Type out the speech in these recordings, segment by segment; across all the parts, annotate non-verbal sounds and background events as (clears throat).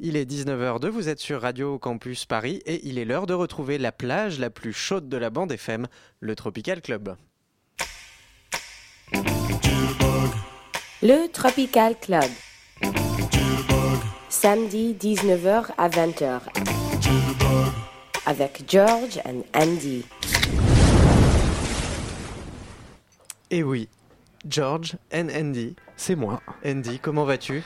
Il est 19h02, vous êtes sur Radio Campus Paris et il est l'heure de retrouver la plage la plus chaude de la bande FM, le Tropical Club. Le Tropical Club. Samedi 19h à 20h. Avec George and Andy. Et oui, George and Andy. C'est moi. Andy, comment vas-tu?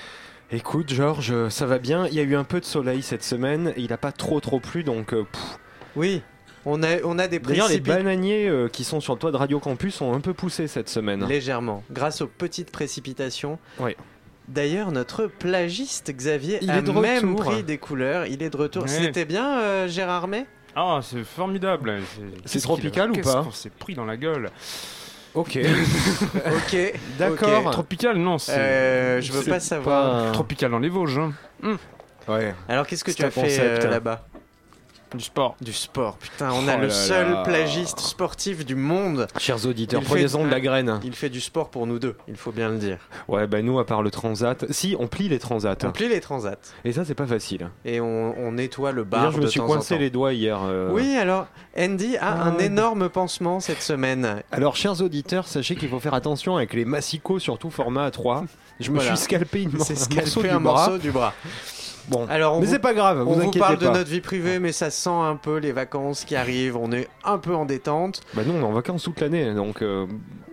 Écoute, Georges, ça va bien. Il y a eu un peu de soleil cette semaine et il n'a pas trop trop plu donc. euh, pff. Oui, on a, on a des D'ailleurs, les bananiers euh, qui sont sur le toit de Radio Campus ont un peu poussé cette semaine. Légèrement, grâce aux petites précipitations. Oui. D'ailleurs, notre plagiste Xavier Il a est de même retour. pris des couleurs. Il est de retour. Ouais. C'était bien, euh, Gérard May? Ah, c'est formidable. C'est tropical ou Qu'est-ce pas? qu'on s'est pris dans la gueule? Ok. (laughs) Ok. D'accord. Tropical, non, c'est. Euh, je veux pas savoir. pas- Tropical dans les Vosges, hein. Ouais. Alors, qu'est-ce que tu as fait euh, là-bas? Du sport. Du sport. Putain, on a Oh le seul là. plagiste sportif du monde. Chers auditeurs, Il prenez-en fait- de la graine. Il fait du sport pour nous deux, il faut bien le dire. Ouais, bah nous, à part le transat. Si, on plie les transats. On plie les transats Et ça, c'est pas facile. et on, on nettoie le bar D'ailleurs, je me de suis temps coincé les doigts hier. euh. Oui, alors Andy a un Ah. énorme pansement cette semaine. Alors, chers auditeurs, sachez qu'il faut faire attention avec les massicots, surtout format A3. Je me Voilà. suis scalpé une C'est un morceau scalpé du un bras. morceau du bras. Bon. Alors on Mais vous, c'est pas grave, on vous vous inquiétez parle de notre vie privée, mais ça sent un peu les vacances qui arrivent. On est un peu en détente. Bah nous, on est en vacances toute l'année, donc. euh,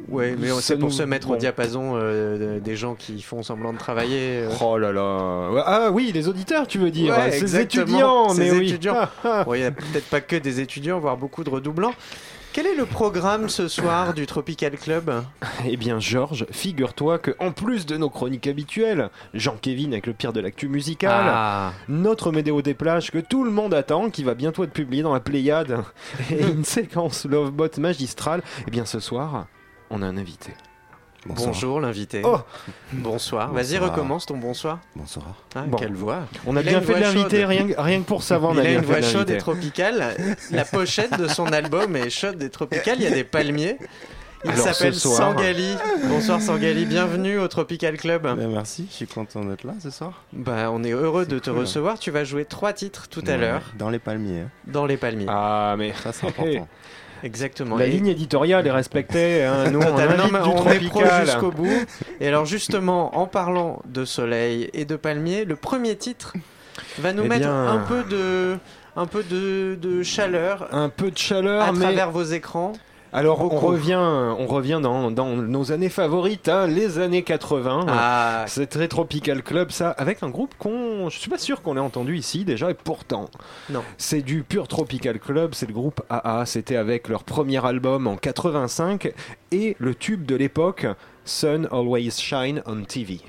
Ouais, mais c'est pour nous- se mettre au diapason euh, des gens qui font semblant de travailler. euh. Oh là là. Ah oui, les auditeurs, tu veux dire. Ouais, Ces étudiants, ces mais oui. étudiants. Ah. (laughs) Bon, il n'y a peut-être pas que des étudiants, voire beaucoup de redoublants. Quel est le programme ce soir du Tropical Club? Eh bien, Georges, figure-toi que en plus de nos chroniques habituelles, Jean-Kévin avec le pire de l'actu musicale, Ah, notre Médéo des plages que tout le monde attend, qui va bientôt être publié dans la Pléiade, (laughs) et une séquence Lovebot magistrale, eh bien ce soir, on a un invité. Bonjour l'invité. Oh Bonsoir. Vas-y, Bonsoir. recommence ton bonsoir. Bonsoir. Ah, Bon. Quelle voix. On a Il bien fait de chaude. rien, rien que pour savoir, on Il a a bien une voix de chaude et tropicale. La pochette de son album est chaude et tropicale. Il y a des palmiers. Il s'appelle Sangali. Bonsoir Sangali, bienvenue au Tropical Club. Ben, merci, je suis content d'être là ce soir. Bah, on est heureux de te cool. recevoir. Tu vas jouer trois titres tout à Ouais, l'heure Dans les palmiers. hein. dans les palmiers. Ah, mais Ça, c'est important. (laughs) Exactement. la Et- ligne éditoriale est respectée, hein, nous on invite du on est pro tropical. jusqu'au bout. Et alors justement, en parlant de soleil et de palmiers, le premier titre va nous Eh mettre bien- un peu de, un peu de, de chaleur Un peu de chaleur, à mais travers vos écrans. Alors on revient, on revient dans, dans nos années favorites, hein, les années 80. Ah, C'est très Tropical Club, ça, avec un groupe qu'on. Je suis pas sûr qu'on ait entendu ici déjà, et pourtant. Non. C'est du pur Tropical Club, c'est le groupe AA. C'était avec leur premier album en 85 et le tube de l'époque, Sun Always Shine on TV.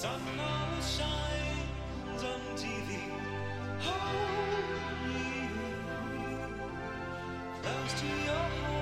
Sun always shines on TV. Hold me close to your heart.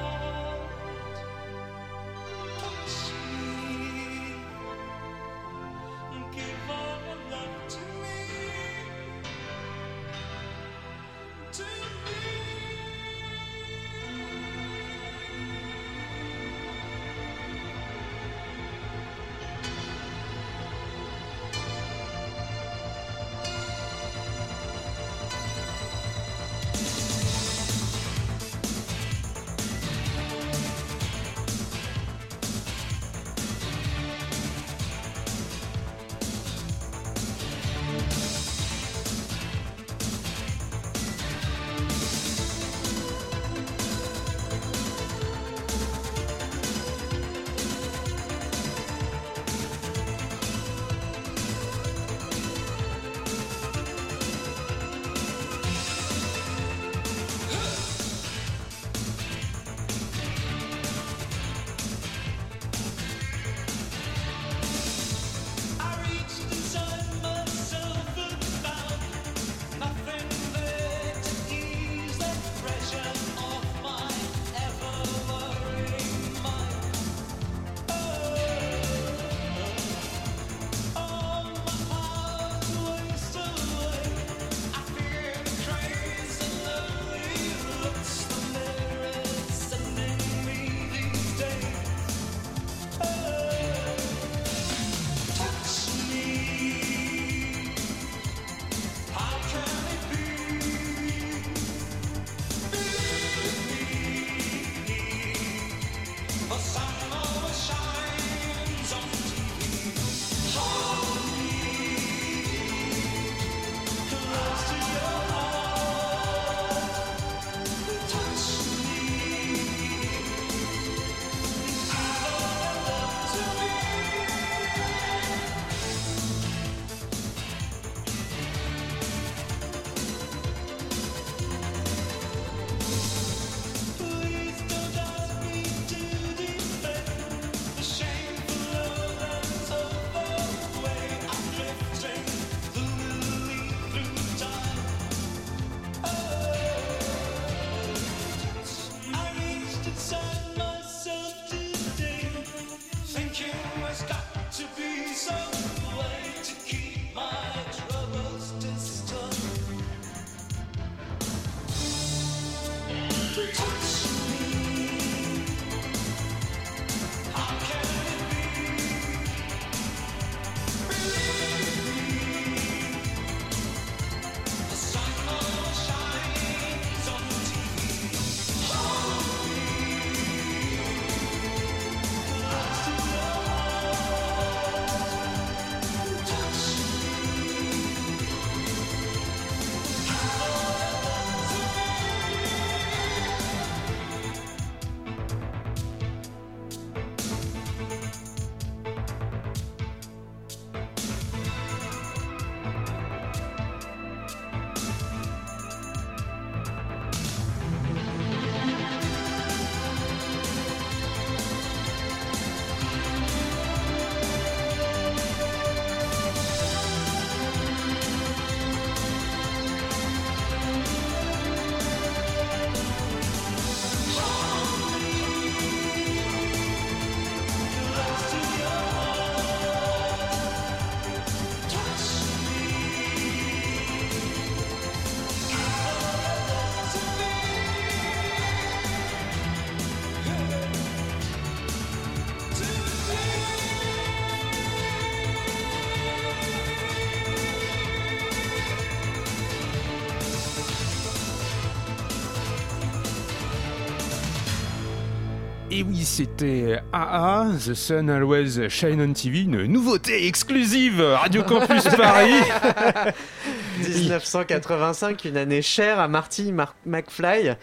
Et oui, c'était AA, The Sun Always Shine on TV, une nouveauté exclusive Radio Campus (laughs) Paris. (laughs) 1985, une année chère à Marty Mar- McFly,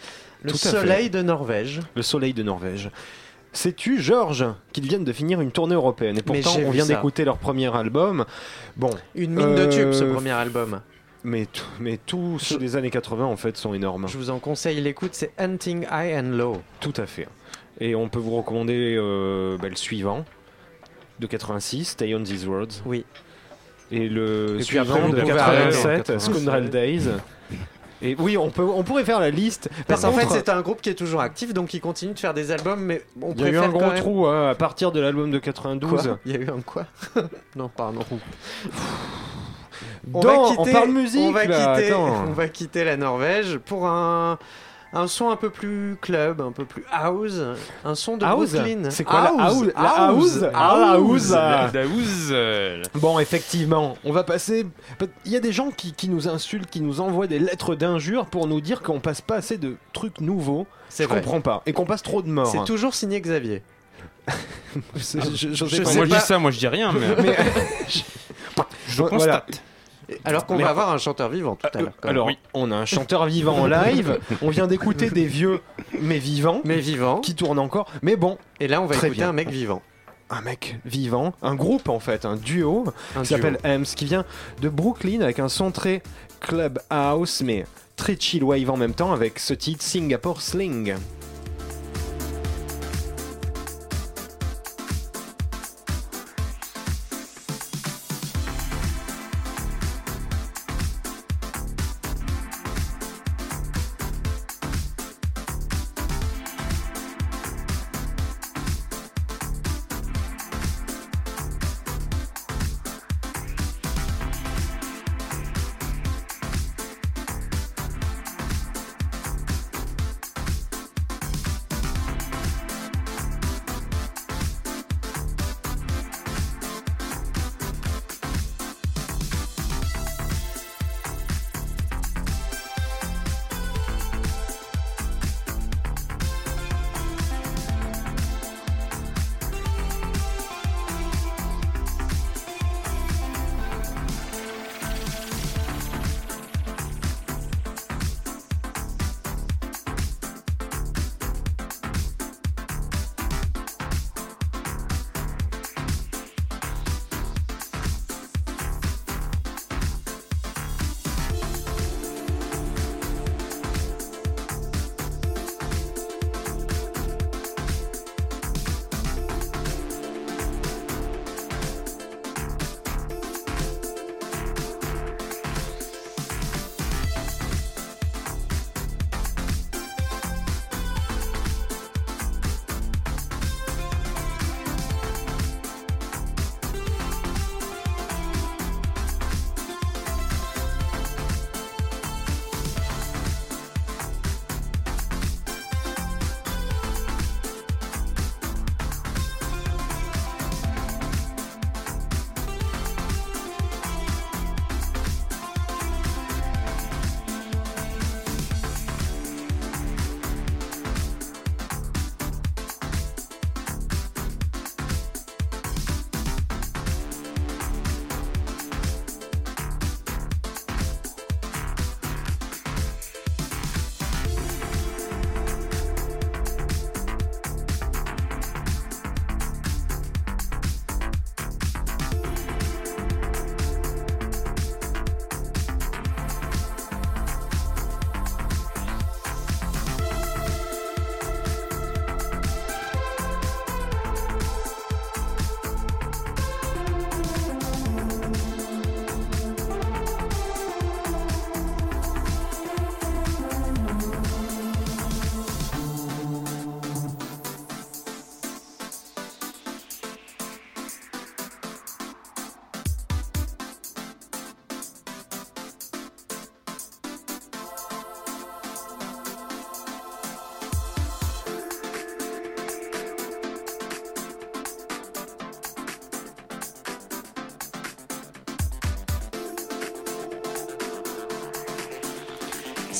le Tout soleil de Norvège. Le soleil de Norvège. Sais-tu, Georges, qu'ils viennent de finir une tournée européenne? Et pourtant, on vient d'écouter leur premier album. Bon, Une mine de tubes, ce Euh, premier album. mais, mais tous ceux des années 80, en fait, sont énormes. Je vous en conseille l'écoute, c'est Hunting High and Low. Tout à fait. Et on peut vous recommander euh, bah, le suivant, de 86, Stay on These Roads. Oui. Et le Et puis suivant après, de pouvez 87, arrêter. Scoundrel Days. Et oui, on, peut, on pourrait faire la liste. Parce Par qu'en fait, c'est un groupe qui est toujours actif, donc il continue de faire des albums, mais on il y a eu un gros même- trou hein, à partir de l'album de 92. Quoi? Il y a eu un quoi? (laughs) Non, pardon. On Dans- va quitter, on parle musique on va là, quitter, attends. on va quitter la Norvège pour un, un son un peu plus club, un peu plus house, un son de House Brooklyn. C'est quoi la house La house Ah, la house La euh, Bon, effectivement, on va passer. Il y a des gens qui, qui nous insultent, qui nous envoient des lettres d'injures pour nous dire qu'on passe pas assez de trucs nouveaux. C'est Je vrai. comprends pas. Et qu'on passe trop de morts. C'est toujours signé Xavier. (laughs) Je- je sais pas. moi je dis ça, moi je dis rien, mais (laughs) Mais- (laughs) je Voilà. Alors qu'on va avoir un chanteur vivant tout à l'heure. quand même. Alors, on a un chanteur vivant en live. On vient d'écouter des vieux, mais vivants, mais vivant. qui tournent encore. Mais bon, Et là, on va Très écouter bien. un mec vivant. un mec vivant, un groupe en fait, un duo Un qui s'appelle Ems, qui vient de Brooklyn avec un son très club house, mais très chill wave en même temps, avec ce titre Singapore Sling.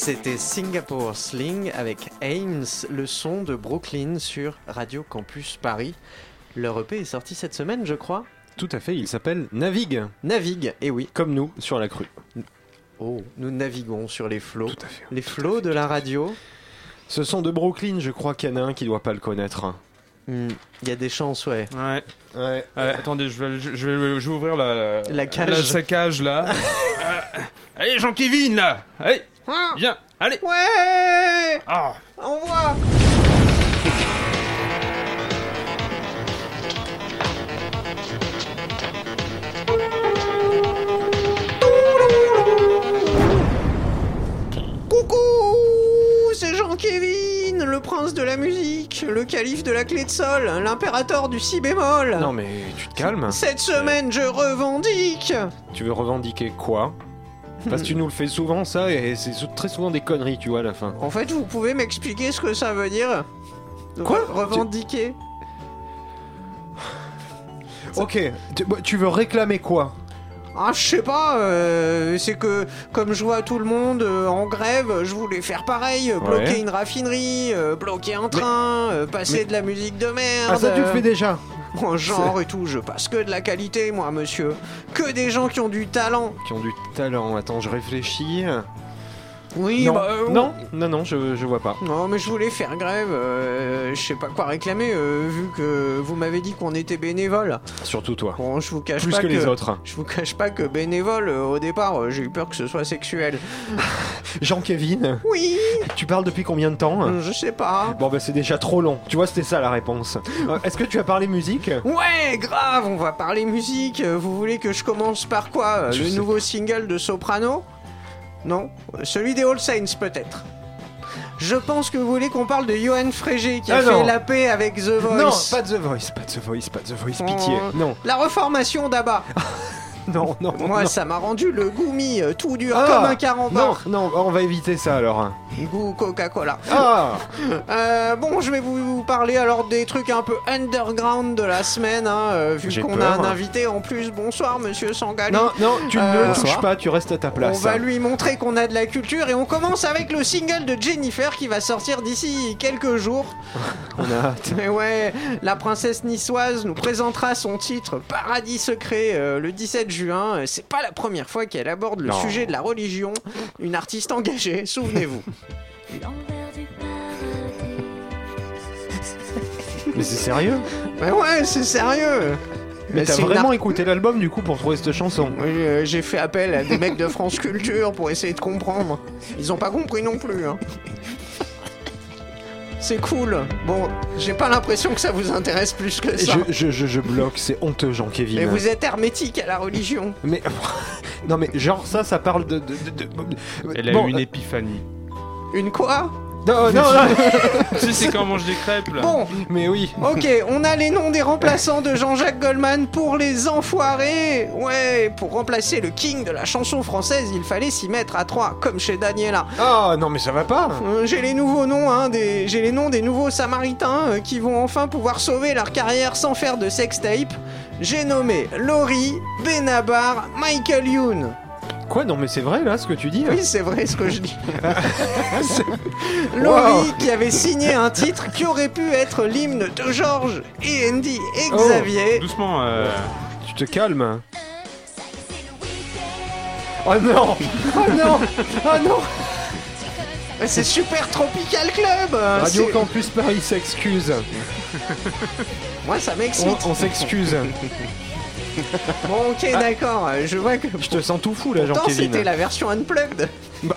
C'était Singapore Sling avec Ames, le son de Brooklyn sur Radio Campus Paris. Leur EP est sorti cette semaine, je crois. Tout à fait, il s'appelle Navigue, Navigue, et oui. comme nous, sur la crue. Oh, nous naviguons sur les flots. Tout à fait. Les flots de la radio. Ce son de Brooklyn, je crois qu'il y en a un qui doit pas le connaître. Hmm, Il y a des chances, ouais. Ouais. Ouais. Ouais, attendez, je vais, je, je vais, je vais ouvrir la, La cage. sa cage là. (laughs) Euh, allez, Jean-Kévin là. Allez, viens. Allez. Ouais Ah. Envoie Coucou C'est Jean-Kévin, le prince de la musique, le calife de la clé de sol, l'impérateur du si bémol Non mais tu te calmes. Cette semaine, je revendique Tu veux revendiquer quoi? Parce que tu nous le fais souvent ça et c'est très souvent des conneries, tu vois à la fin. En fait, vous pouvez m'expliquer ce que ça veut dire Quoi Re- Revendiquer? Ok, tu, bah, tu veux réclamer quoi? Ah, je sais pas, euh, c'est que comme je vois tout le monde euh, en grève, je voulais faire pareil, euh, bloquer Ouais. une raffinerie, bloquer un train, passer mais- de la musique de merde. Ah ça tu le fais déjà? En genre et tout, je passe que de la qualité, moi, monsieur. Que des gens qui ont du talent. Qui ont du talent, attends, je réfléchis. Oui, non, bah, euh, non, non, non, je, je vois pas. Non, mais je voulais faire grève, euh, je sais pas quoi réclamer, euh, vu que vous m'avez dit qu'on était bénévole. Surtout toi. Bon, je vous cache Plus pas que les autres. Je vous cache pas que bénévole, euh, au départ, j'ai eu peur que ce soit sexuel. (laughs) Jean-Kévin, Oui, tu parles depuis combien de temps je sais pas. Bon bah c'est déjà trop long. Tu vois, c'était ça la réponse. Est-ce que tu as parlé musique Ouais, grave, on va parler musique. Vous voulez que je commence par quoi Je Le nouveau single de Soprano? Non Celui des All Saints, peut-être. Je pense que vous voulez qu'on parle de Johan Frégé qui a Ah fait non. la paix avec The Voice. Non, pas The Voice, pas The Voice, pas The Voice, pitié. Oh. Non, La reformation d'Abba. (laughs) (laughs) non, non. Moi, non. ça m'a rendu le goût mis euh, tout dur Ah, comme un carambar. Non, non, on va éviter ça alors. Goût Coca-Cola. Ah (laughs) Euh, bon, je vais vous, vous parler alors des trucs un peu underground de la semaine, hein, euh, vu qu'on a un invité en plus. Bonsoir, monsieur Sangali. Non, non, tu ne le touches pas, tu restes à ta On place. va lui montrer qu'on a de la culture et on commence avec le single de Jennifer qui va sortir d'ici quelques jours. (laughs) On a hâte. Mais ouais, la princesse niçoise nous présentera son titre Paradis secret le 17 juin. Euh, C'est pas la première fois qu'elle aborde le Non. sujet de la religion. Une artiste engagée, souvenez-vous. Mais c'est sérieux Mais ouais, c'est sérieux. Mais t'as vraiment écouté l'album du coup pour trouver cette chanson? Oui, euh, j'ai fait appel à des mecs de France Culture pour essayer de comprendre. Ils ont pas compris non plus. hein. C'est cool. Bon, j'ai pas l'impression que ça vous intéresse plus que ça. je, je, je, je bloque, c'est honteux Jean-Kévin. Mais vous êtes hermétique à la religion. Mais (laughs) non mais genre ça, ça parle de. de, de- de- Elle a Bon, eu une euh, épiphanie. Une quoi? Non, non, non, (laughs) tu sais, c'est quand on mange des crêpes là. Bon, mais oui. ok, on a les noms des remplaçants de Jean-Jacques Goldman pour les enfoirés. Ouais, pour remplacer le king de la chanson française, il fallait s'y mettre à trois, comme chez Daniela. Ah non mais ça va pas. Euh, J'ai les nouveaux noms, hein, des... j'ai les noms des nouveaux Samaritains euh, qui vont enfin pouvoir sauver leur carrière sans faire de sextape. J'ai nommé Laurie, Benabar, Michael Youn. Quoi Non mais c'est vrai là ce que tu dis Oui, c'est vrai ce que je dis. (laughs) (laughs) Laurie qui avait signé un titre qui aurait pu être l'hymne de Georges et Andy et Oh. Xavier. Doucement. euh, Tu te calmes. Oh non (laughs) Oh non Oh non C'est Super Tropical Club. Radio Campus Paris s'excuse. Moi, ça m'excite. On, on s'excuse. Bon, ok, d'accord. euh, Je vois que. Je te sens tout fou là Pourtant, c'était la version unplugged. Bah.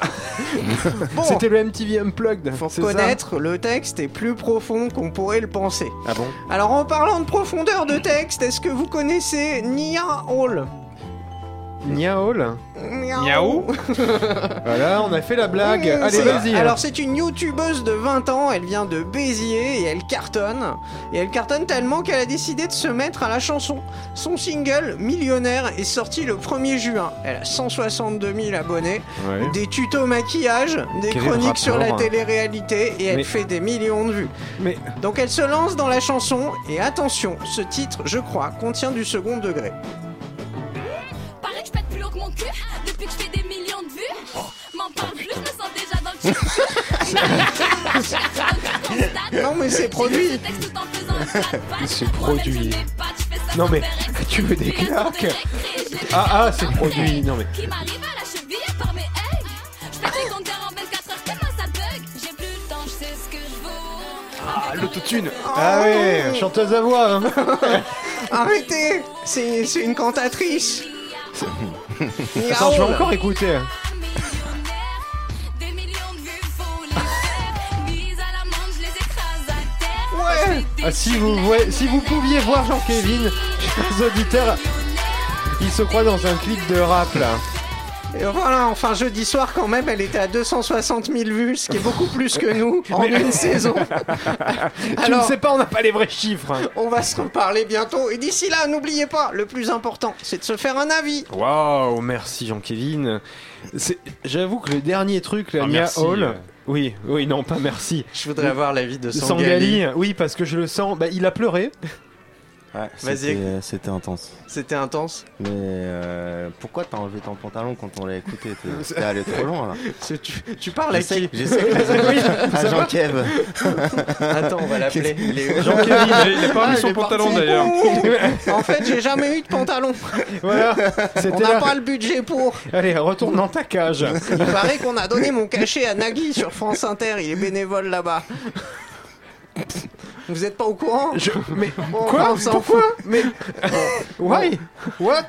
(laughs) bon, C'était le MTV Unplugged. ça reconnaître, le texte est plus profond qu'on pourrait le penser. Ah bon? Alors, en parlant de profondeur de texte, est-ce que vous connaissez Nia Hall? Niaol Miaou (laughs) Voilà, on a fait la blague. Mmh, Allez, vas-y. Alors, c'est une youtubeuse de 20 ans, elle vient de Béziers et elle cartonne. Et elle cartonne tellement qu'elle a décidé de se mettre à la chanson. Son single, Millionnaire, est sorti le 1er juin. Elle a 162 000 abonnés, Ouais. des tutos maquillage, des Quel chroniques sur la rapport télé-réalité et elle Mais- fait des millions de vues. Mais Donc elle se lance dans la chanson et attention, ce titre, je crois, contient du second degré. Que je pète plus haut que mon cul depuis que je fais des millions de vues. M'en parle plus, je me sens déjà dans le Non, mais c'est produit. (laughs) C'est produit. Non mais, (laughs) tu veux des claques Ah ah, c'est produit. Non mais, Qui m'arrive à la cheville par mes ailes. Je fais des compteurs en 24 heures tellement ça bug? J'ai plus le temps, je sais ce que je vaux. ah l'autotune. Ah ouais, chanteuse à voix. hein. (laughs) Arrêtez C'est c'est une cantatrice. Attends, je vais encore écouter. Ouais. Ah, si vous voyez, si vous pouviez voir Jean-Kévin, chers auditeurs, il se croit dans un clip de rap là. Et voilà, enfin jeudi soir quand même, elle était à 260 000 vues, ce qui est beaucoup plus que nous (laughs) en une saison. (laughs) tu ne Alors, sais pas, on n'a pas les vrais chiffres. hein. on va se reparler bientôt. Et d'ici là, n'oubliez pas, le plus important, c'est de se faire un avis. Waouh, merci Jean-Kévin. C'est- J'avoue que le dernier truc, la Ah, Mia merci, Hall. euh. Oui, oui, non, pas merci. Je voudrais avoir l'avis de Sangali, Sangali. oui, parce que je le sens. Bah, il a pleuré. Ouais, Vas-y. c'était euh, c'était intense. C'était intense. Mais euh, pourquoi t'as enlevé ton pantalon quand on l'a écouté? T'es (laughs) allé trop loin là. Tu, tu parles à qui? j'essaie que les (laughs) (laughs) Ah, Jean-Kev. Attends, on va l'appeler. Où? Jean-Kévin, il a- il a pas Ah, mis son pantalon d'ailleurs. En fait, j'ai jamais eu de pantalon. Voilà, On n'a pas le budget pour. Allez, retourne dans ta cage. Il paraît qu'on a donné mon cachet à Nagui sur France Inter. Il est bénévole là-bas. Vous êtes pas au courant Je- Mais Bon, quoi on s'en Pourquoi fout. Mais (laughs) why What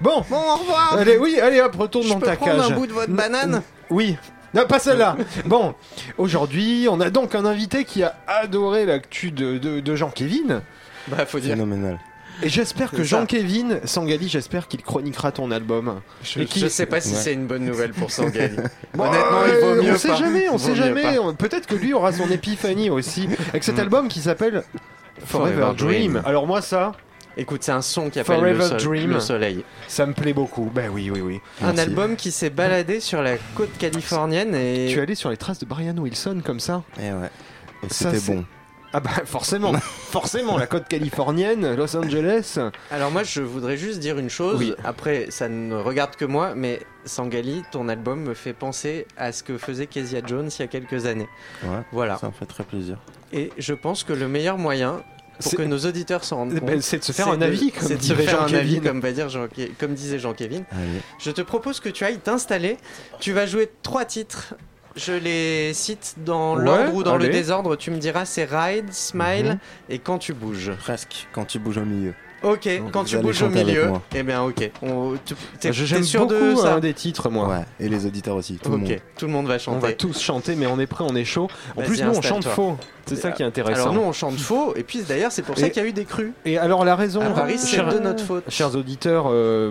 Bon, Bon, au revoir. allez, oui, allez, hop, retourne Je dans peux ta prendre cage. un bout de votre N- banane Oui. Non, pas celle-là. (laughs) Bon, aujourd'hui, on a donc un invité qui a adoré l'actu de, de, de Jean-Kévin. Bah, faut dire. Phénoménal. Et j'espère que. Jean-Kévin, Sangali, j'espère qu'il chroniquera ton album. Je, Et qui- je sais pas si Ouais. c'est une bonne nouvelle pour Sangali. Bon, Honnêtement, il vaut mieux On sait pas. jamais, on sait jamais. Peut-être que lui aura son épiphanie aussi avec cet Mm. album qui s'appelle Forever, Forever Dream. Dream. Alors moi ça, Écoute, c'est un son qui appelle Forever le, sol- Dream. le soleil. ça me plaît beaucoup. Ben oui, oui, oui. Un Merci. album qui s'est baladé sur la côte californienne et Tu es allé sur les traces de Brian Wilson comme ça? Et ouais. Et Ça, c'était c'est- bon. Ah bah forcément, (laughs) forcément la côte californienne, Los Angeles. Alors moi je voudrais juste dire une chose, Oui. après ça ne regarde que moi, mais Sangali, ton album me fait penser à ce que faisait Kezia Jones il y a quelques années. Ouais. Voilà. Ça me fait très plaisir. Et je pense que le meilleur moyen pour C'est- que nos auditeurs s'en rendent Eh compte, ben, c'est de se faire un avis, comme c'est de se faire un avis, comme, va dire Jean- comme disait Jean-Kévin. Je te propose que tu ailles t'installer. Tu vas jouer trois titres. Je les cite dans Ouais, l'ordre ou dans le désordre. Tu me diras c'est Ride, Smile Mhm. et Quand tu bouges. Presque. Quand tu bouges au milieu. Ok, Donc, quand tu bouges au milieu. Eh bien, ok. On, tu, t'es, J'aime sûr beaucoup de ça un des titres moi. Ouais. Et les auditeurs aussi. Tout le Ok, monde. tout le monde va On chanter. va tous chanter, mais on est prêt, on est chaud. En plus, nous, on chante faux. C'est ça qui est intéressant. Alors nous on chante faux et puis d'ailleurs c'est pour ça qu'il y a eu des crues. Et alors, la raison, À Paris c'est chers, de notre faute. chers auditeurs, euh,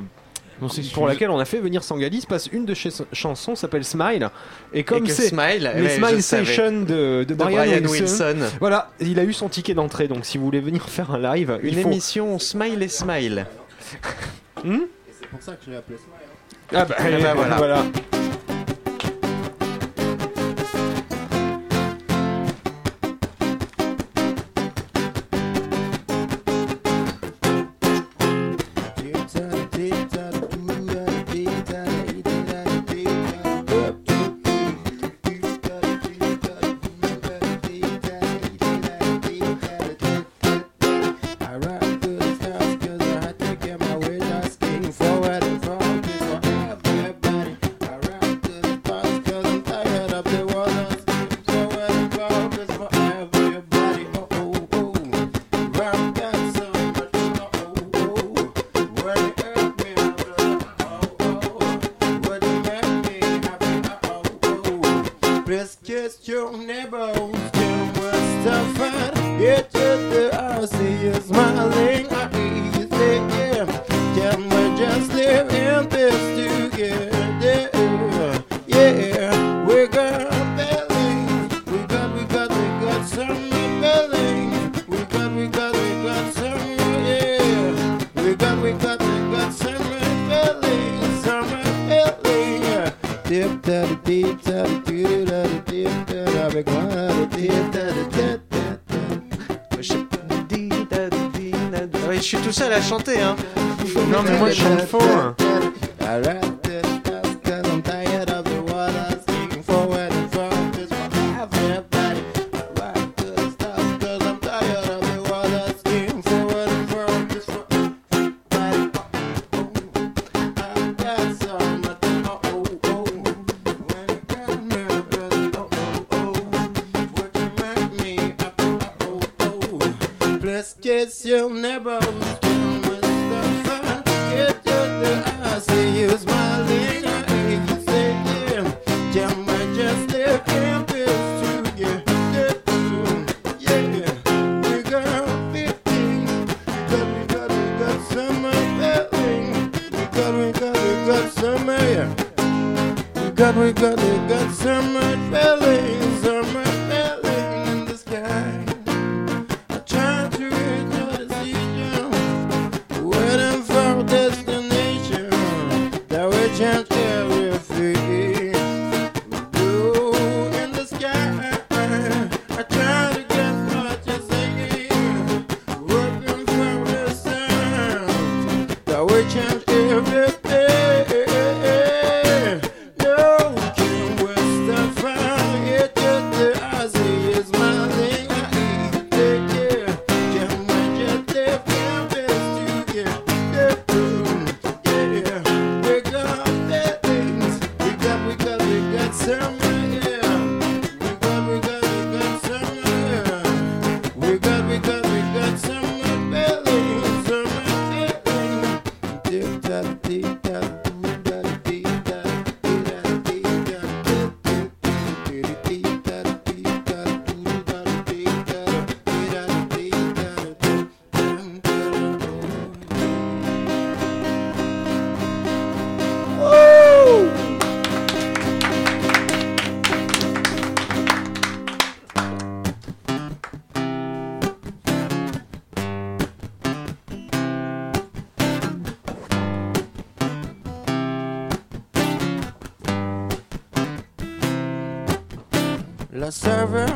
Pour laquelle on a fait venir Sangali, se passe une de ses chansons s'appelle Smile. Et Et comme c'est Smile, les ouais, je Smile. Session de, de de Brian, Brian Wilson, Wilson. Voilà, il a eu son ticket d'entrée, donc si vous voulez venir (laughs) faire un live, Une il faut... émission Smile et Smile. Hmm C'est pour ça que je l'ai appelé ah bah, bah, (laughs) voilà. voilà.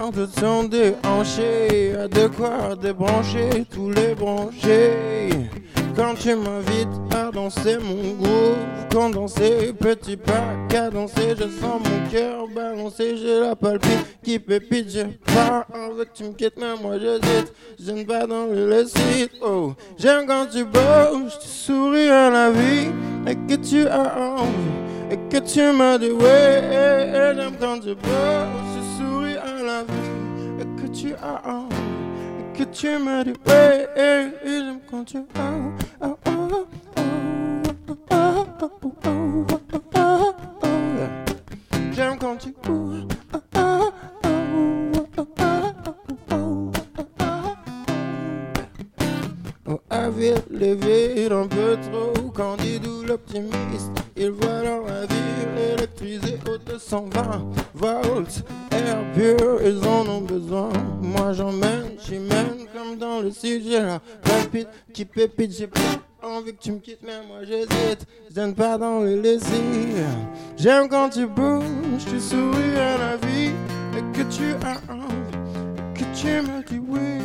Serveur de son déhanché a de quoi débrancher tous les branchés. Quand tu m'invites à danser mon groove, quand danser petit pas danser, je sens mon cœur balancer, j'ai la palpite qui pépite, pas envie que tu me quittes, mais moi j'hésite, je ne pas dans le récit. Oh, j'aime quand tu bouges, tu souris à la vie et que tu as envie et que tu m'as dit ouais, j'aime quand tu bouges, à la que tu as envie, que tu me dis ouais, et j'aime quand tu as. Oh, j'aime quand tu. Oh, avait les un peu trop candide ou l'optimiste. Il voit dans la ville électrisée au 220 volts. Pur, ils en ont besoin. Moi j'emmène, j'y mène comme dans le sud. J'ai la palpite qui pépite. J'ai pas envie que tu me quittes, mais moi j'hésite. Je pas dans le laisser. J'aime quand tu bouges, tu souris à la vie. Et que tu as envie, que tu me dis oui.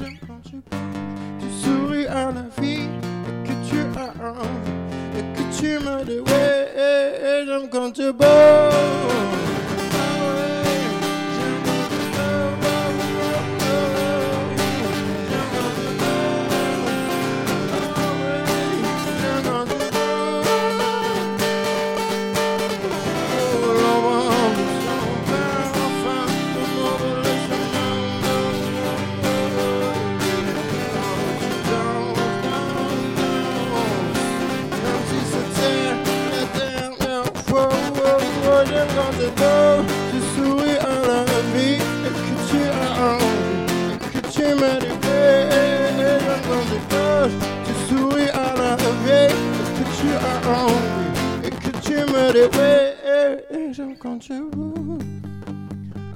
J'aime quand tu bouges, tu souris à la vie. Et que tu as envie, et que tu me dis oui. J'aime quand tu bouges.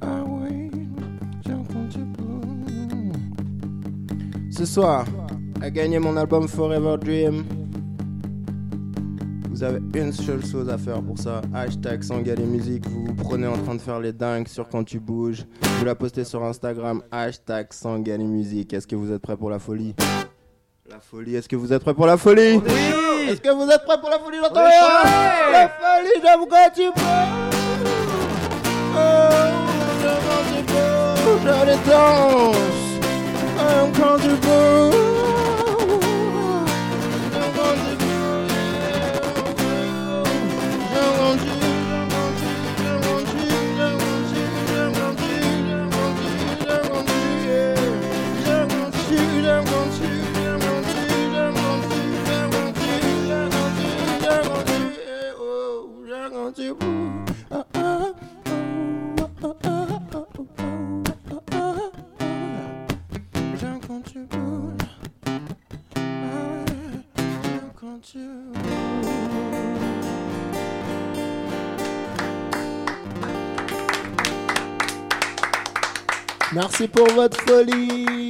Ah. Ce soir, à gagner mon album Forever Dream. Vous avez une seule chose à faire pour ça. Hashtag Sangalé Musique. Vous vous prenez en train de faire les dingues sur quand tu bouges. Vous la postez sur Instagram. Hashtag Sangalé Musique. Est-ce que vous êtes prêts pour la folie? La folie. Est-ce que vous êtes prêts pour la folie? Oui Est-ce que vous êtes prêts pour la folie J'entends La folie, j'aime quand tu bouges. Oh, I'm I'm you Merci pour votre folie.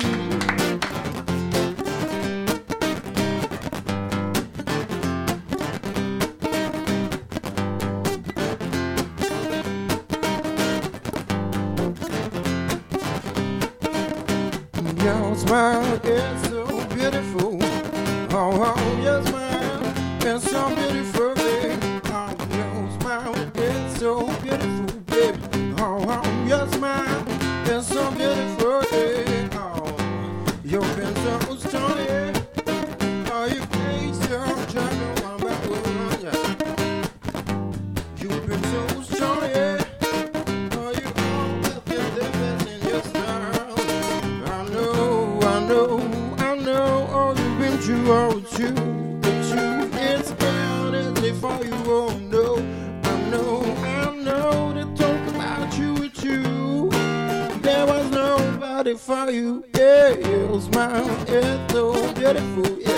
Your smile is so beautiful. Oh, oh, your smile is so beautiful, baby. Oh, your smile is so beautiful, baby. Oh, oh, your smile is so beautiful, smile. It's so beautiful.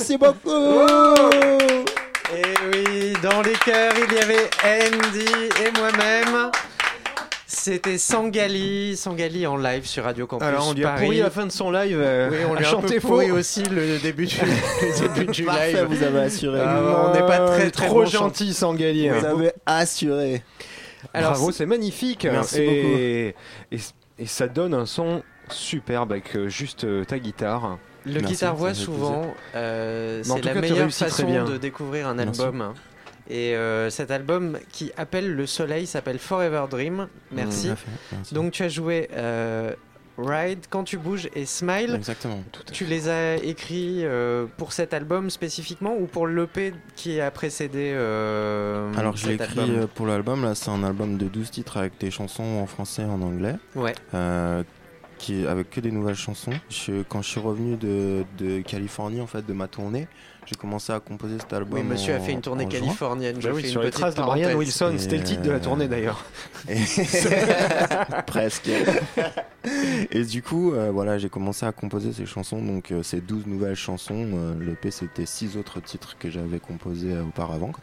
Merci beaucoup. Et oui, dans les chœurs, il y avait Andy et moi-même. C'était Sangali, Sangali en live sur Radio Campus Alors on lui a Paris. pourri la fin de son live. euh, Oui, on lui a un peu chanter faux. aussi le début du, (laughs) le début du Parfait, live. vous avez assuré. Ah, on n'est pas très très trop bon gentil sans gagner. Vous avez assuré. Alors, Bravo, c'est magnifique. Merci et, et, et ça donne un son superbe avec euh, juste euh, ta guitare. Le Merci, guitare voix ça fait souvent, euh, c'est la cas, meilleure façon de découvrir un Merci. album. Et euh, cet album qui appelle le soleil s'appelle Forever Dream. Merci. Merci. Donc tu as joué euh, Ride, Quand tu bouges et Smile. Exactement. Tu les as écrits euh, pour cet album spécifiquement ou pour l'EP qui a précédé Alors je l'ai écrit album? pour l'album, là c'est un album de 12 titres avec des chansons en français et en anglais, Ouais. Qui, avec que des nouvelles chansons. Je- quand je suis revenu de, de Californie, en fait, de ma tournée, j'ai commencé à composer cet album. Oui, monsieur a fait une tournée californienne. Bah oui, sur une les petite traces de Brian. Wilson, c'était le titre de la tournée euh, d'ailleurs. (laughs) Et- Presque. (laughs) Et du coup, euh, voilà, j'ai commencé à composer ces chansons, donc euh, ces 12 nouvelles chansons. Euh, L'EP, c'était 6 autres titres que j'avais composés euh, auparavant. quoi.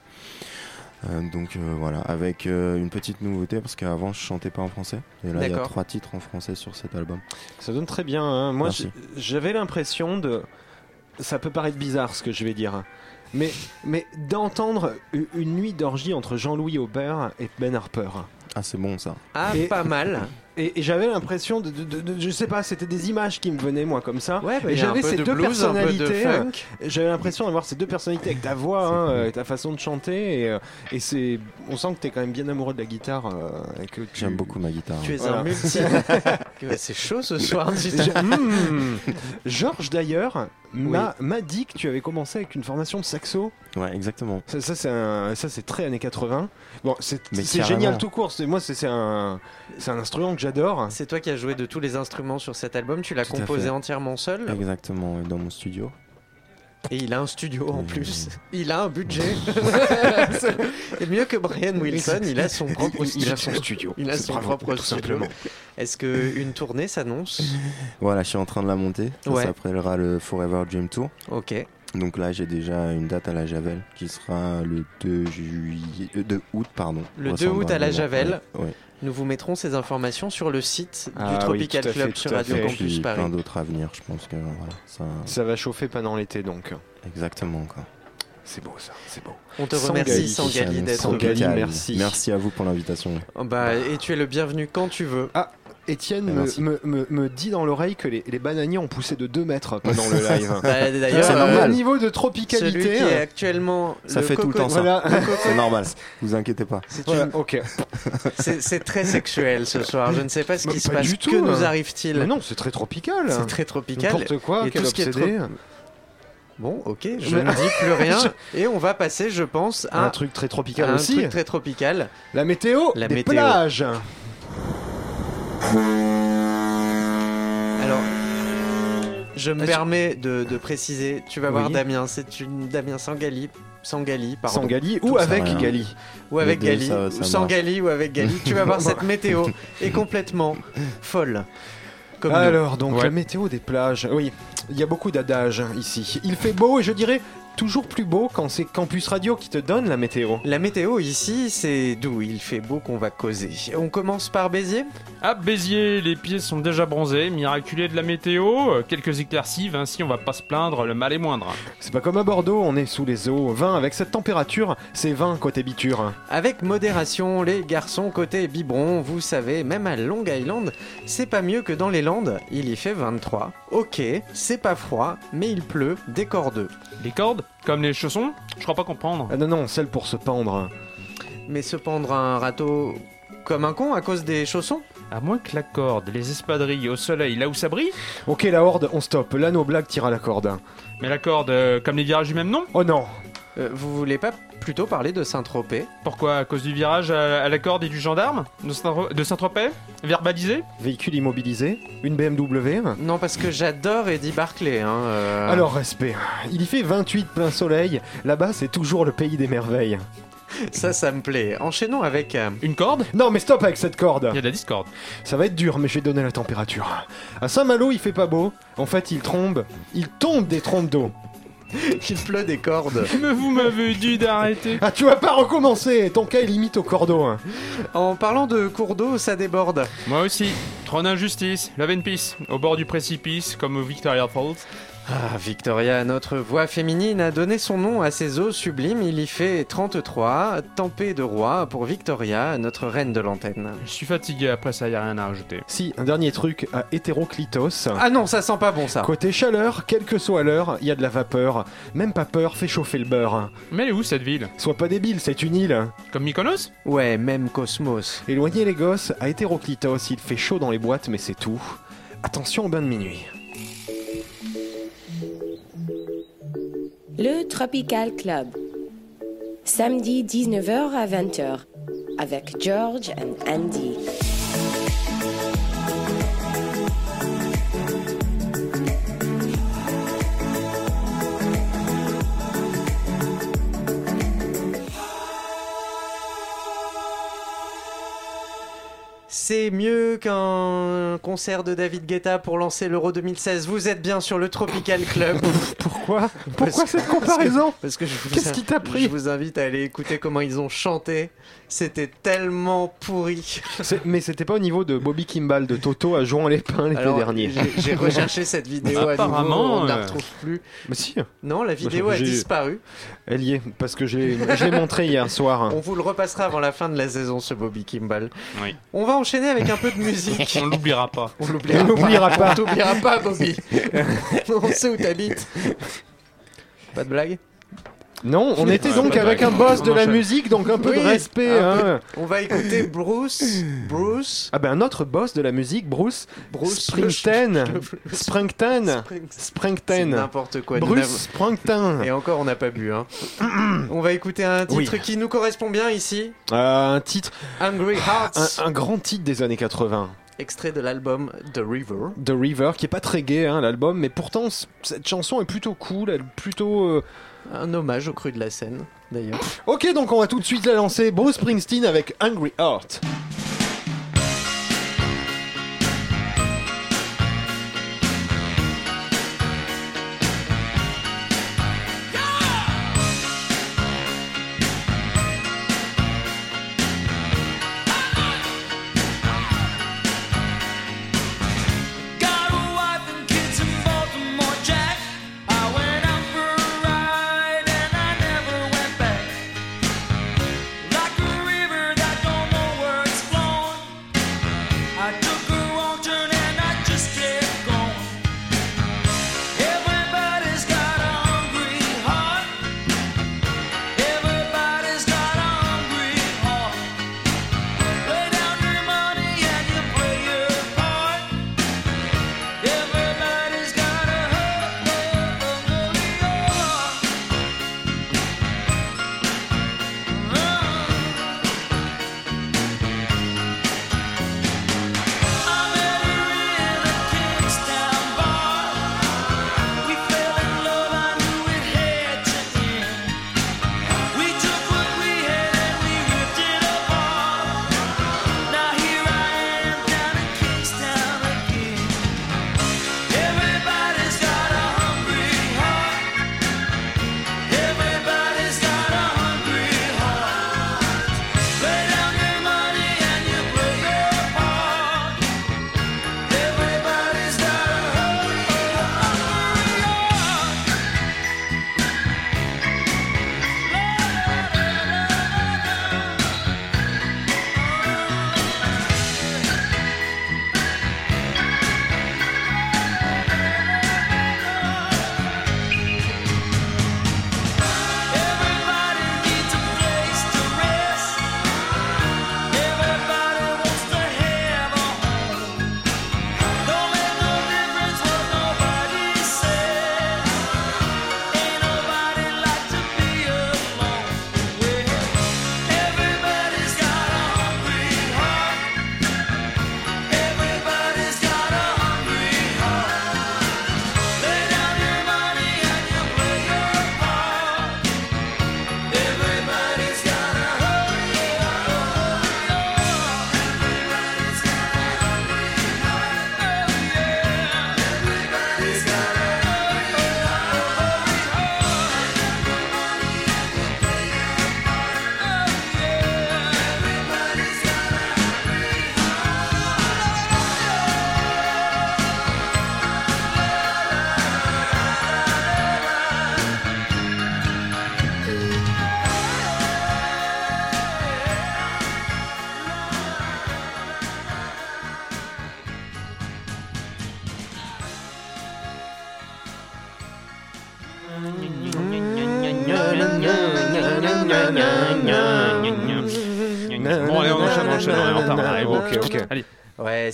Euh, donc euh, voilà, avec euh, une petite nouveauté, parce qu'avant je chantais pas en français. Et là, il y a trois titres en français sur cet album. Ça donne très bien. hein. Moi, j'avais l'impression de. Ça peut paraître bizarre ce que je vais dire, mais, mais d'entendre une nuit d'orgie entre Jean-Louis Aubert et Ben Harper. Ah, c'est bon ça. Ah, Et- pas mal. (laughs) Et, et j'avais l'impression de, de- de- de- Je sais pas, c'était des images qui me venaient, moi, comme ça. Ouais, bah, et j'avais ces de deux blues, personnalités. funk. J'avais l'impression d'avoir ces deux personnalités avec ta voix, hein, euh, et ta façon de chanter. Et, euh, et c'est. On sent que t'es quand même bien amoureux de la guitare. euh, et que tu- J'aime beaucoup ma guitare. Tu es Voilà. un multi. (laughs) C'est chaud ce soir. Hmm. Georges d'ailleurs m'a m'a dit que tu avais commencé avec une formation de saxo. Ouais, exactement. Ça, ça, c'est un- ça, c'est très années 80. Bon, c'est génial tout court. Moi, c'est c'est un, c'est un instrument que j'adore. C'est toi qui as joué de tous les instruments sur cet album. Tu l'as composé entièrement seul. Exactement, dans mon studio. Et il a un studio en plus. (laughs) Il a un budget. (laughs) et mieux que Brian Wilson, il a son propre Il- il a studio. son studio. Il a son propre tout studio. simplement. Est-ce qu'une tournée s'annonce? Voilà, je suis en train de la monter. Ça Ouais. s'appellera le Forever Dream Tour. Ok. Donc là, j'ai déjà une date à la Javel qui sera le 2 juillet, euh, 2 août, pardon. Le 2 Vraisemblablement. août à la Javel. Ouais. Nous vous mettrons ces informations sur le site Ah du oui, Tropical fait, Club tout sur Radio fait. Campus Paris. plein d'autres à venir, je pense que voilà, ça... Ça va chauffer pendant l'été donc. Exactement quoi. C'est beau ça, c'est beau. On te remercie Gali, Sangali d'être Sans venu. Merci. Merci à vous pour l'invitation. Oh, Bah, et tu es le bienvenu quand tu veux. Étienne Eh, me, me, me- me dit dans l'oreille que les, les bananiers ont poussé de 2 mètres pendant (laughs) le live. Bah, D'ailleurs, C'est euh, normal. Le niveau de celui tropicalité. qui est actuellement Ça le fait tout le temps ça. Voilà. C'est normal, vous inquiétez pas. C'est Voilà, une- (laughs) très sexuel ce soir. Je ne sais pas ce Mais qui se pas passe. du tout, que nous arrive-t-il non, c'est très tropical. C'est très tropical. N'importe quoi, Et quel tout ce qui est obsédé. Bon, ok, je ne dis plus rien. (laughs) Et on va passer, je pense, à Un truc très tropical un aussi. truc très tropical. La météo La des météo. plages. Alors, je me Ah, permets de, de préciser, tu vas voir Oui. Damien, c'est une Damien Sangali, Sangali, pardon. Sans Gali ou avec rien. Gali. ou avec Les deux, Gali, ça- ça ou sans marche. Gali ou avec Gali. tu vas voir (laughs) cette météo est complètement folle. Comme nous. Alors, donc Ouais. la météo des plages. Oui, il y a beaucoup d'adages ici. Il fait beau et je dirais toujours plus beau quand c'est Campus Radio qui te donne la météo. La météo ici, c'est d'où il fait beau qu'on va causer. On commence par Béziers? À Béziers, les pieds sont déjà bronzés, miraculé de la météo, euh, quelques éclaircies, ainsi on va pas se plaindre, le mal est moindre. C'est pas comme à Bordeaux, on est sous les eaux. 20 avec cette température, c'est 20 côté biture. Avec modération, les garçons côté biberon, vous savez, même à Long Island, c'est pas mieux que dans les Landes, il y fait 23. Ok, c'est pas froid, mais il pleut des cordeux. Les cordes, comme les chaussons, je crois pas comprendre. Ah non, non, celle pour se pendre. Mais se pendre à un râteau comme un con à cause des chaussons À moins que la corde, les espadrilles au soleil, là où ça brille, Ok, la horde, on stoppe. Là, nos blagues tirent à la corde. mais la corde, euh, comme les virages du même nom? Oh non Euh, Vous voulez pas plutôt parler de Saint-Tropez Pourquoi? À cause du virage à, à la corde et du gendarme De Saint-Tropez? Verbalisé? Véhicule immobilisé? Une BMW Non, parce que j'adore Eddie Barclay. Hein, euh. Alors, respect. Il y fait 28 plein soleil. Là-bas, c'est toujours le pays des merveilles. Ça, ça me plaît. Enchaînons avec... euh, Une corde? Non, mais stop avec cette corde Il y a de la discorde. Ça va être dur, mais je vais donner la température. À Saint-Malo, il fait pas beau. En fait, il trombe. Il tombe des trompes d'eau. (laughs) il pleut des cordes. Mais vous m'avez dit d'arrêter Ah, tu vas pas recommencer Ton cas est limite au cordeau. hein. En parlant de cours d'eau, ça déborde. Moi aussi. Trône d'injustice, love and peace, au bord du précipice, comme au Victoria Falls. Ah, Victoria, notre voix féminine, a donné son nom à ces eaux sublimes. Il y fait 33, tempée de roi pour Victoria, notre reine de l'antenne. Je suis fatigué, après ça, y a rien à rajouter. Si, un dernier truc à hétéroclitos. Ah non, ça sent pas bon ça. Côté chaleur, quelle que soit l'heure, il y a de la vapeur. Même pas peur, fais chauffer le beurre. Mais elle est où cette ville? Sois pas débile, c'est une île. Comme Mykonos? Ouais, même Cosmos. Éloignez les gosses, à hétéroclitos, il fait chaud dans les boîtes, mais c'est tout. Attention au bain de minuit. Le Tropical Club. Samedi 19h à 20h avec George and Andy. C'est mieux qu'un concert de David Guetta pour lancer l'Euro 2016. Vous êtes bien sur le Tropical Club. Pourquoi (laughs) Pourquoi Parce que- cette comparaison Parce que je vous, Qu'est-ce qui t'a pris Je vous invite à aller écouter comment ils ont chanté. C'était tellement pourri. Mais c'était pas au niveau de Bobby Kimball de Toto à Jouan les Pins l'été dernier. j'ai- recherché cette vidéo à Apparemment, nouveau, on ne la euh, retrouve plus. Mais si, Non, la vidéo a disparu. elle y est, parce que j'ai- je l'ai montré hier soir. On vous le repassera avant la fin de la saison, ce Bobby Kimball. Oui. On va enchaîner avec un peu de musique. On l'oubliera pas. On l'oubliera On l'oubliera pas. On t'oubliera pas, Bobby. (laughs) on sait où t'habites. Pas de blague? Non, on était donc avec un boss de la musique, donc un peu de respect. peu. hein. On va écouter Bruce. Bruce. Ah ben un autre boss de la musique, Bruce, Bruce Springton. Spring- C'est Springsteen. n'importe quoi. nous Bruce n'avons- Springsteen. Et encore, on n'a pas bu. Hein. (clears throat) on va écouter un titre Oui. qui nous correspond bien ici. Euh, un titre, Hungry Hearts. un, un grand titre des années 80. Extrait de l'album The River. The River, qui est pas très gay, hein, l'album, mais pourtant c- cette chanson est plutôt cool, elle est plutôt. euh, Un hommage au cru de la Seine, d'ailleurs. Ok, donc on va tout de suite la lancer. Bruce Springsteen avec Hungry Heart.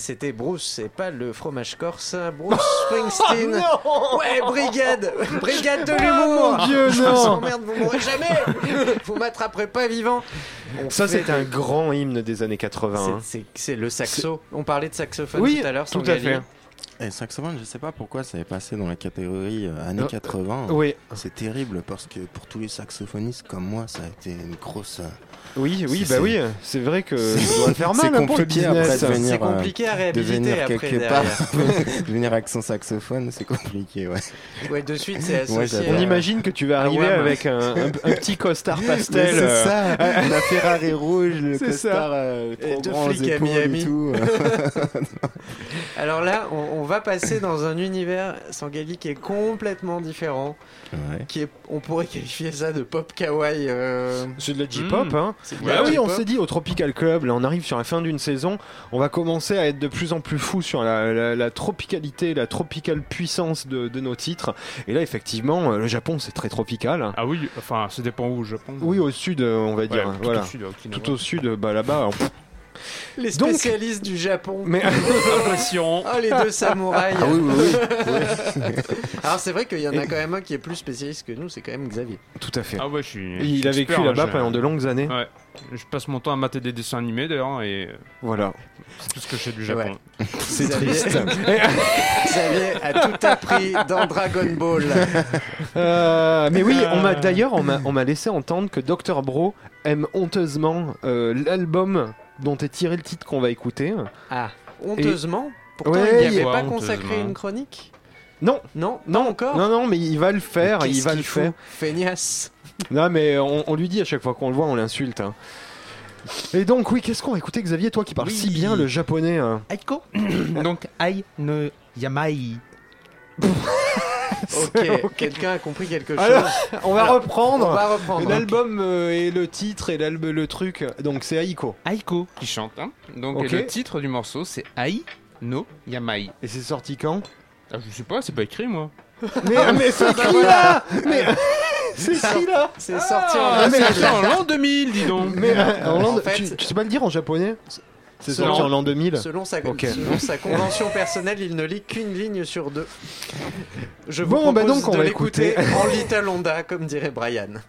C'était Bruce, c'est pas le fromage corse. Bruce (laughs) Springsteen. ouais, brigade Brigade de l'humour mon Dieu, Je non. vous emmerde, vous mourrez jamais (laughs) Vous m'attraperez pas vivant On Ça, c'était un grand hymne des années 80. hein. C'est- C'est c'est le saxo. On parlait de saxophone Oui, tout à l'heure. tout à fait. Et saxophone, je sais pas pourquoi ça est passé dans la catégorie euh, années Euh, 80. Oui, C'est terrible parce que pour tous les saxophonistes comme moi, ça a été une grosse. euh, oui, oui, C'est- bah oui, c'est vrai que ça doit faire mal hein, pour le business. C'est euh, compliqué à réhabiliter venir après quelque derrière. part. (laughs) venir avec son saxophone, c'est compliqué, ouais. Ouais, de suite, c'est associé. Ouais. On imagine que tu vas arriver ouais, avec un, un- un petit costard pastel. C'est euh, ça, la Ferrari rouge, le C'est costard euh, Et trop deux grand aux flics à Miami. et tout. (laughs) (laughs) Alors là, on, on va passer dans un univers Sangali qui est complètement différent. Ouais. Qui est, on pourrait qualifier ça de pop kawaii. euh, C'est de la J-pop, Mm. hein. Bah oui, on s'est dit au Tropical Club, là on arrive sur la fin d'une saison, on va commencer à être de plus en plus fou sur la, la- la tropicalité, la tropicale puissance de, de nos titres. Et là effectivement, euh, le Japon c'est très tropical. Ah oui, enfin, ça dépend où, je pense. Oui, au sud, euh, on va Ouais, dire. tout voilà. au sud. Tout au sud, bah là-bas. on- Les Donc- spécialistes du Japon. Mais (laughs) Impression. Oh, les deux samouraïs. Ah oui, oui, oui. (laughs) Alors c'est vrai qu'il y en a quand même un qui est plus spécialiste que nous, c'est quand même Xavier. tout à fait. Ah ouais, je suis. il a vécu hein, là-bas je- pendant de longues années. Ouais. Je passe mon temps à mater des dessins animés d'ailleurs et euh, Voilà. c'est tout ce que je sais du Japon. Ouais. (laughs) C'est triste. Xavier a tout appris dans Dragon Ball. Euh, mais oui, on m'a Euh. d'ailleurs on m'a on m'a laissé entendre que Dr Bro aime honteusement euh, l'album dont est tiré le titre qu'on va écouter. Ah, honteusement. Pourtant, Ouais, il n'y avait pas consacré une chronique Non, Non, non encore. Non, non, mais il va le faire, il va le faire. Feignasse. Non, mais on, on lui dit à chaque fois qu'on le voit, on l'insulte. hein. Et donc, oui, qu'est-ce qu'on va écouter, Xavier, toi qui parles Oui. si bien le japonais hein? Aiko (coughs) Donc, Ai no Yamai. (laughs) (laughs) Ok, quelqu'un a compris quelque chose. Alors, On va Alors, reprendre. On va reprendre. L'album euh, et le titre et l'album, le truc. Donc, c'est Aiko. Aiko qui chante. Hein Donc le titre du morceau c'est Ai no Yamai. Et c'est sorti quand? Ah, je sais pas, c'est pas écrit moi. Mais, mais c'est écrit là Mais c'est écrit là C'est sorti en Ah, mais- avril. en l'an 2000, dis donc. Mais euh, en l'an- En fait- tu, tu sais pas le dire en japonais? C'est sorti en l'an 2000 Selon sa, selon sa convention personnelle, il ne lit qu'une ligne sur deux. Je vous Bon, bah propose donc, on de l'écouter écouter. en Little Honda, comme dirait Brian.「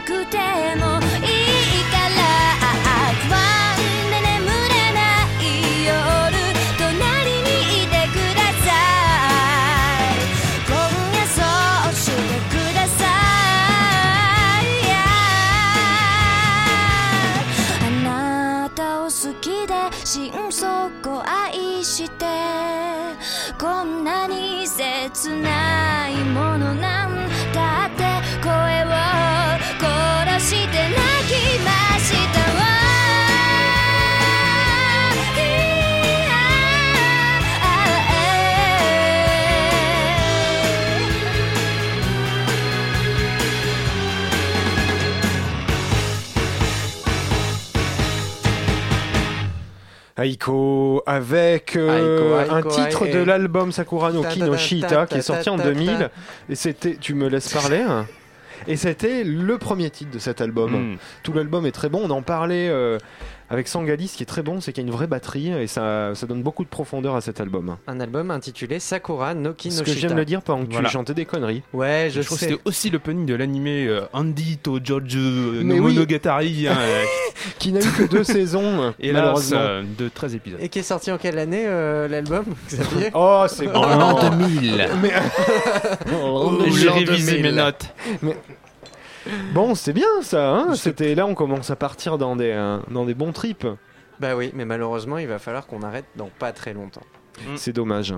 くてもいいから」「不安で眠れない夜隣にいてください」「今夜そうしてください」「あなたを好きで心底愛して」「こんなに切ないもの。Aiko avec euh, Aiko, Aiko, un titre de l'album Sakura no Ta- Ki ta- no ta- Shita ta- qui est sorti en ta- 2000 et c'était tu me laisses parler hein. et c'était le premier titre de cet album. Mm. Tout l'album est très bon, on en parlait euh, avec Sangali, ce qui est très bon c'est qu'il y a une vraie batterie et ça, ça donne beaucoup de profondeur à cet album. Un album intitulé Sakura no Ki Ce no que je viens de Shita. le dire pendant que Voilà. tu chantais des conneries. Ouais, je Je crois que sais. c'était aussi l'opening de l'animé euh, Andy to George euh, Mais no oui. Monogatari, hein, euh, (laughs) Qui n'a eu que deux saisons (laughs) et là, malheureusement. euh, de 13 épisodes. Et qui est sorti en quelle année euh, l'album (laughs) Xavier Oh c'est bon. En l'an 2000. Mais- Oh, J'ai révisé 2000. mes notes. Bon, c'était bien ça. Hein C'était là, on commence à partir dans des euh, dans des bons trips. Bah oui, mais malheureusement, il va falloir qu'on arrête dans pas très longtemps. C'est dommage.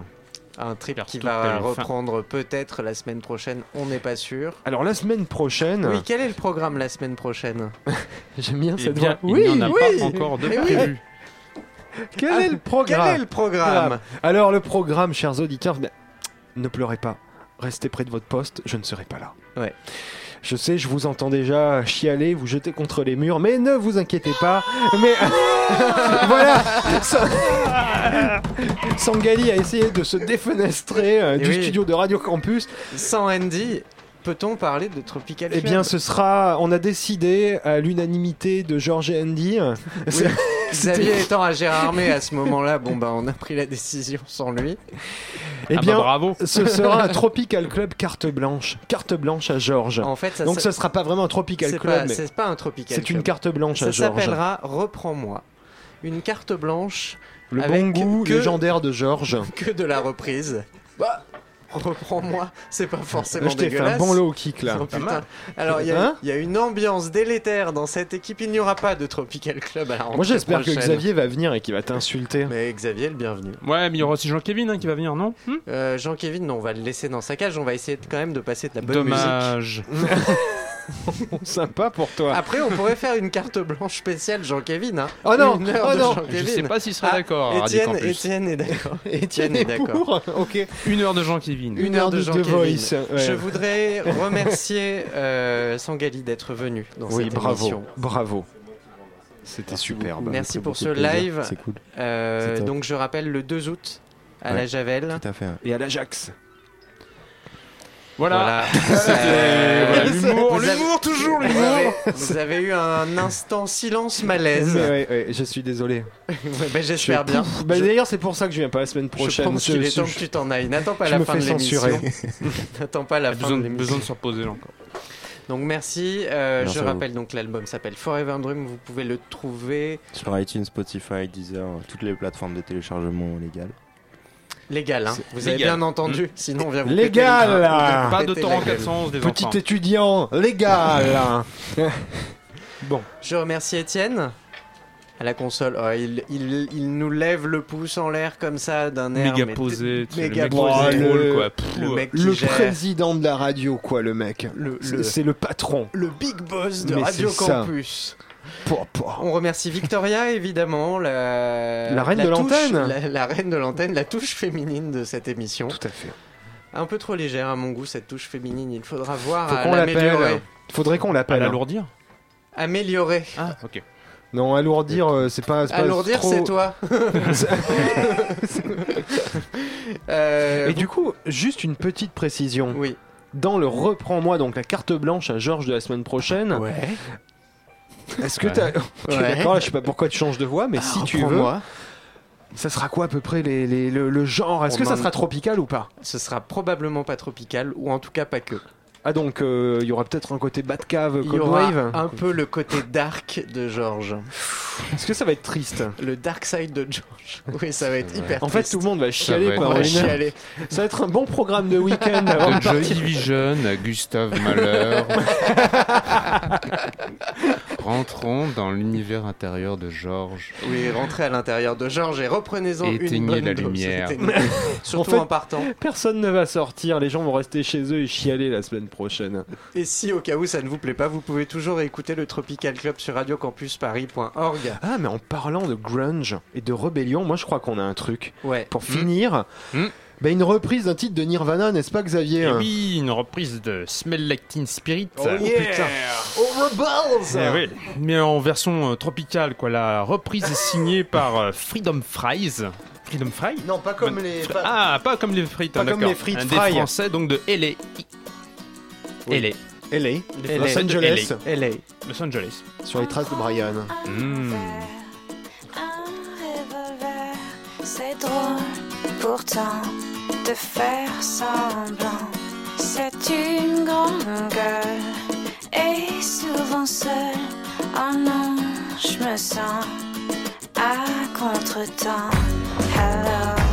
Un trip qui va reprendre peut-être la semaine prochaine, on n'est pas sûr. Alors la semaine prochaine, Oui, quel est le programme la semaine prochaine? (laughs) J'aime bien Eh cette bien, voix. il en a oui. pas encore de oui. prévu. (laughs) Quel est le programme Quel est le programme? Alors le programme, chers auditeurs, ne pleurez pas. Restez près de votre poste, je ne serai pas là. Ouais. Je sais, je vous entends déjà chialer, vous jeter contre les murs, mais ne vous inquiétez pas. Mais (laughs) voilà, Sa- (laughs) Sangali a essayé de se défenestrer euh, du oui. studio de Radio Campus. Sans Andy, peut-on parler de Tropical Eh bien, ce sera, on a décidé à l'unanimité de Georges et Andy. (laughs) Xavier étant à Gérardmer à ce moment-là, bon bah on a pris la décision sans lui. Eh Ah bah, bien, bravo. ce sera un Tropical Club carte blanche, carte blanche à Georges. En fait, ça, Donc, ça- ce sera pas vraiment un Tropical Club, c'est pas un Tropical c'est une carte blanche à Ça Georges. s'appellera Reprends-moi. Une carte blanche Le bon avec goût que- légendaire de Georges. que de la reprise. Bah, reprends-moi, c'est pas forcément Je t'ai fait dégueulasse. un bon low kick là. Oh, putain. Alors il y, a- Hein il y a une ambiance délétère dans cette équipe. Il n'y aura pas de Tropical Club à la rentrée Moi j'espère que. Xavier va venir et qu'il va t'insulter. Mais Xavier, le bienvenu. Ouais, mais il y aura aussi Jean-Kévin hein, qui va venir, non Hmm Euh, Jean-Kévin, non, on va le laisser dans sa cage. On va essayer de- quand même de passer de la bonne musique. Dommage. (laughs) (laughs) Sympa pour toi. Après, on pourrait faire une carte blanche spéciale Jean-Kévin. Hein. Oh non, Une heure oh de non. Je sais pas s'il serait Ah, d'accord. Étienne, est d'accord. (laughs) Étienne est d'accord. Ok. Une heure de Jean-Kévin. Une heure de ouais. Je voudrais remercier euh, Sangali d'être venu dans Oui, cette bravo, émission. bravo. C'était superbe. Merci pour ce live. C'est cool. Euh, donc je rappelle le 2 août à Ouais. la Javel. Tout à fait. Et à l'Ajax. Voilà. Voilà. (laughs) Voilà, Vous L'humour, toujours l'humour. vous avez eu un instant silence malaise. Ouais, ouais, je suis désolé. Bah, J'espère Je- bien. Bah, Je- D'ailleurs, c'est pour ça que je viens pas la semaine je prochaine. pense qu'il Je- est temps je- que tu t'en ailles. N'attends pas je la me fin fais de l'émission. censurer. (laughs) N'attends pas la fin Besoin, de l'émission. besoin de se reposer encore. Donc merci. Euh, Merci je rappelle donc l'album s'appelle Forever Dream. Vous pouvez le trouver Sur iTunes, Spotify, Deezer, toutes les plateformes de téléchargement légales. Légal. Hein. Vous avez bien entendu. Sinon on vient vous Légal, péter le- Pas de torrent gueule. 411 des Petit enfants. étudiant, légal. (laughs) bon, Je remercie Étienne à la console. Oh, il, il, il nous lève le pouce en l'air comme ça d'un air. Méga mais posé. méga le mec posé. est drôle, Le- quoi. Pff, Le mec qui le gère. président de la radio, quoi, le mec. Le- C'est- le- C'est le patron. Le big boss de Mais Radio ça. On remercie Victoria évidemment, la, La reine de touche- l'antenne. la, la reine de l'antenne, la touche féminine de cette émission. Tout à fait. Un peu trop légère à mon goût cette touche féminine. Il faudra voir Faut à qu'on l'appelle. l'améliorer. Faudrait qu'on l'appelle. hein. l'alourdir Améliorer. Ah, ok. Non, alourdir, euh, c'est pas. c'est pas Alourdir, trop- c'est toi. (laughs) Euh, Et du coup, juste une petite précision. oui. Dans le reprends-moi, donc la carte blanche à Georges de la semaine prochaine, Ouais. Est-ce que. (laughs) Ok, Ouais. D'accord, là, je sais pas pourquoi tu changes de voix, mais si tu veux, ça sera quoi à peu près les, les- le, le genre? Est-ce On que ça en- sera tropical ou pas? Ce sera probablement pas tropical ou en tout cas pas que. Ah donc euh, il y aura peut-être un côté Batcave, Il y Cold aura Wave? un peu le côté dark de George. Est-ce que ça va être triste? Le dark side de George. Oui, ça va être hyper En fait, triste. tout le monde va chialer va être- pendant On va une heure. chialer. Ça va être un bon programme de week-end avant De de Joy partir. Division à Gustave Malheur. (laughs) Rentrons dans l'univers intérieur de Georges. Oui, rentrez à l'intérieur de George et reprenez-en une bonne la dose. lumière. (laughs) Surtout En fait- en partant. Personne ne va sortir, les gens vont rester chez eux et chialer la semaine prochaine. Et si au cas où ça ne vous plaît pas, vous pouvez toujours écouter le Tropical Club sur radiocampusparis.org. Ah mais en parlant de grunge et de rébellion, moi je crois qu'on a un truc. Ouais. Pour finir, Hmm. Bah, une reprise d'un titre de Nirvana, n'est-ce pas Xavier Et oui, une reprise de Smell Like Teen Spirit. Oh putain. Oh Rebels Eh oui, mais en version euh, tropicale, quoi. La reprise est signée par euh, Freedom Fries. Freedom Fry Non, pas comme Bonne- les. Fr- Ah, pas comme les frites, Pas hein, comme d'accord. les frites Un fry. Des français, donc de LA. Oui. LA. LA, LA. Los Angeles, LA. Los Angeles. sur les traces de Brian. Hmm. Un revolver, c'est drôle pourtant de faire semblant. C'est une grande gueule et souvent seule. Oh non, je me sens à contre-temps. Hello,